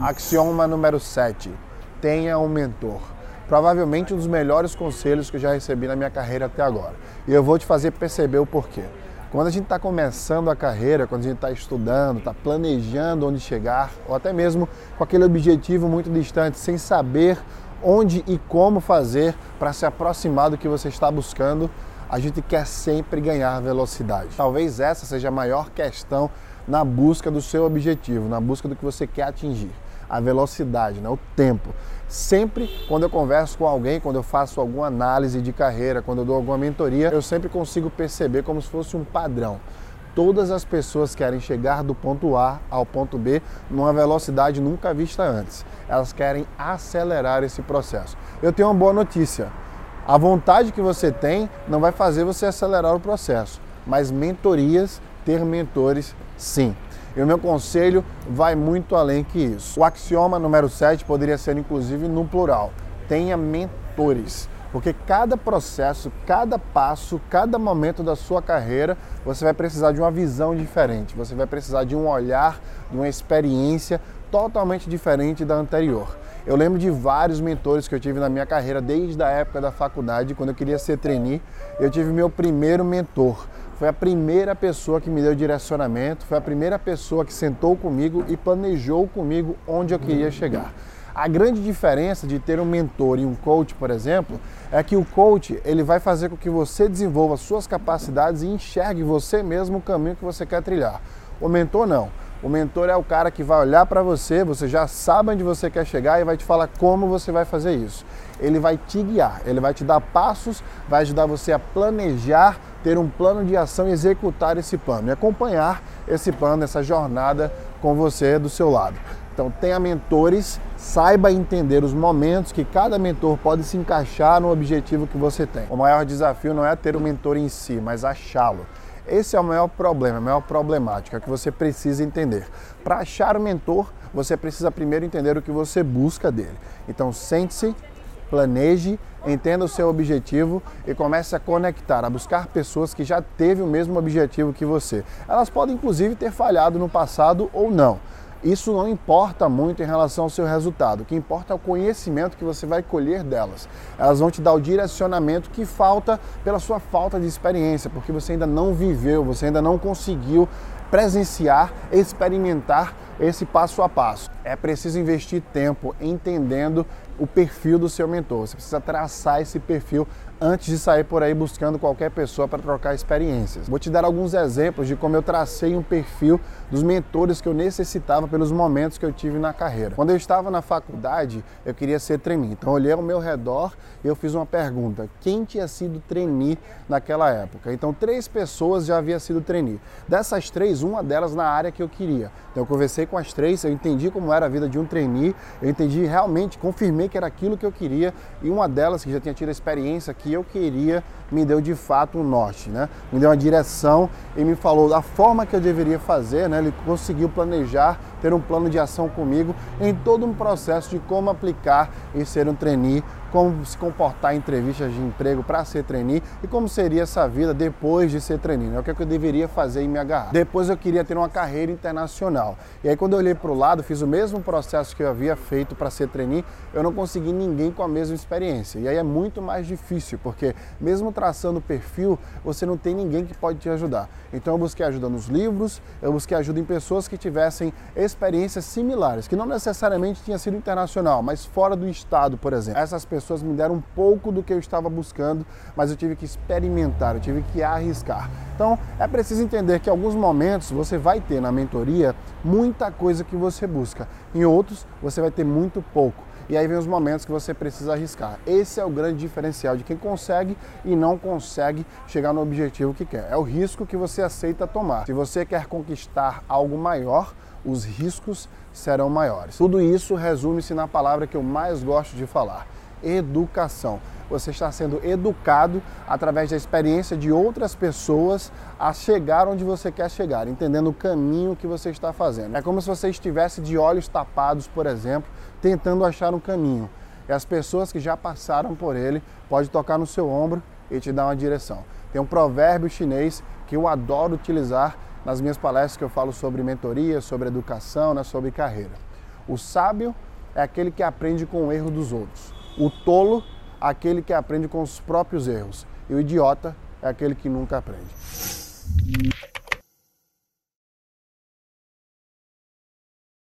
Axioma número 7. Tenha um mentor. Provavelmente um dos melhores conselhos que eu já recebi na minha carreira até agora. E eu vou te fazer perceber o porquê. Quando a gente está começando a carreira, quando a gente está estudando, está planejando onde chegar, ou até mesmo com aquele objetivo muito distante, sem saber onde e como fazer para se aproximar do que você está buscando, a gente quer sempre ganhar velocidade. Talvez essa seja a maior questão na busca do seu objetivo, na busca do que você quer atingir. A velocidade, né? o tempo. Sempre quando eu converso com alguém, quando eu faço alguma análise de carreira, quando eu dou alguma mentoria, eu sempre consigo perceber como se fosse um padrão. Todas as pessoas querem chegar do ponto A ao ponto B numa velocidade nunca vista antes. Elas querem acelerar esse processo. Eu tenho uma boa notícia a vontade que você tem não vai fazer você acelerar o processo, mas mentorias, ter mentores, sim. E o meu conselho vai muito além que isso. O axioma número 7 poderia ser inclusive no plural. Tenha mentores. Porque cada processo, cada passo, cada momento da sua carreira, você vai precisar de uma visão diferente, você vai precisar de um olhar, de uma experiência totalmente diferente da anterior. Eu lembro de vários mentores que eu tive na minha carreira desde a época da faculdade, quando eu queria ser trainee. Eu tive meu primeiro mentor. Foi a primeira pessoa que me deu direcionamento, foi a primeira pessoa que sentou comigo e planejou comigo onde eu queria chegar. A grande diferença de ter um mentor e um coach, por exemplo, é que o coach ele vai fazer com que você desenvolva suas capacidades e enxergue você mesmo o caminho que você quer trilhar. O mentor não. O mentor é o cara que vai olhar para você, você já sabe onde você quer chegar e vai te falar como você vai fazer isso. Ele vai te guiar, ele vai te dar passos, vai ajudar você a planejar, ter um plano de ação e executar esse plano e acompanhar esse plano, essa jornada com você do seu lado. Então tenha mentores, saiba entender os momentos que cada mentor pode se encaixar no objetivo que você tem. O maior desafio não é ter o um mentor em si, mas achá-lo. Esse é o maior problema, a maior problemática que você precisa entender. Para achar o mentor, você precisa primeiro entender o que você busca dele. Então, sente-se, planeje, entenda o seu objetivo e comece a conectar, a buscar pessoas que já teve o mesmo objetivo que você. Elas podem inclusive ter falhado no passado ou não. Isso não importa muito em relação ao seu resultado. O que importa é o conhecimento que você vai colher delas. Elas vão te dar o direcionamento que falta pela sua falta de experiência, porque você ainda não viveu, você ainda não conseguiu presenciar, experimentar esse passo a passo. É preciso investir tempo entendendo o perfil do seu mentor. Você precisa traçar esse perfil antes de sair por aí buscando qualquer pessoa para trocar experiências. Vou te dar alguns exemplos de como eu tracei um perfil dos mentores que eu necessitava pelos momentos que eu tive na carreira. Quando eu estava na faculdade, eu queria ser trainee. Então eu olhei ao meu redor e eu fiz uma pergunta: quem tinha sido trainee naquela época? Então três pessoas já haviam sido trainee. Dessas três, uma delas na área que eu queria. Então eu conversei com as três, eu entendi como era a vida de um trainee, eu entendi realmente, confirmei que era aquilo que eu queria e uma delas que já tinha tido a experiência que eu queria me deu de fato um norte, né? Me deu uma direção e me falou da forma que eu deveria fazer, né? Ele conseguiu planejar, ter um plano de ação comigo em todo um processo de como aplicar e ser um trainee como se comportar em entrevistas de emprego para ser trainee e como seria essa vida depois de ser trainee, né? o que, é que eu deveria fazer e me agarrar. Depois eu queria ter uma carreira internacional. E aí quando eu olhei para o lado, fiz o mesmo processo que eu havia feito para ser trainee, eu não consegui ninguém com a mesma experiência. E aí é muito mais difícil, porque mesmo traçando o perfil, você não tem ninguém que pode te ajudar. Então eu busquei ajuda nos livros, eu busquei ajuda em pessoas que tivessem experiências similares, que não necessariamente tinha sido internacional, mas fora do estado, por exemplo. Essas pessoas me deram um pouco do que eu estava buscando, mas eu tive que experimentar, eu tive que arriscar. Então é preciso entender que em alguns momentos você vai ter na mentoria muita coisa que você busca, em outros você vai ter muito pouco. E aí vem os momentos que você precisa arriscar. Esse é o grande diferencial de quem consegue e não consegue chegar no objetivo que quer. É o risco que você aceita tomar. Se você quer conquistar algo maior, os riscos serão maiores. Tudo isso resume-se na palavra que eu mais gosto de falar: educação. Você está sendo educado através da experiência de outras pessoas a chegar onde você quer chegar, entendendo o caminho que você está fazendo. É como se você estivesse de olhos tapados, por exemplo, tentando achar um caminho. E as pessoas que já passaram por ele podem tocar no seu ombro e te dar uma direção. Tem um provérbio chinês que eu adoro utilizar nas minhas palestras que eu falo sobre mentoria, sobre educação, né, sobre carreira. O sábio é aquele que aprende com o erro dos outros. O tolo, aquele que aprende com os próprios erros. E o idiota é aquele que nunca aprende.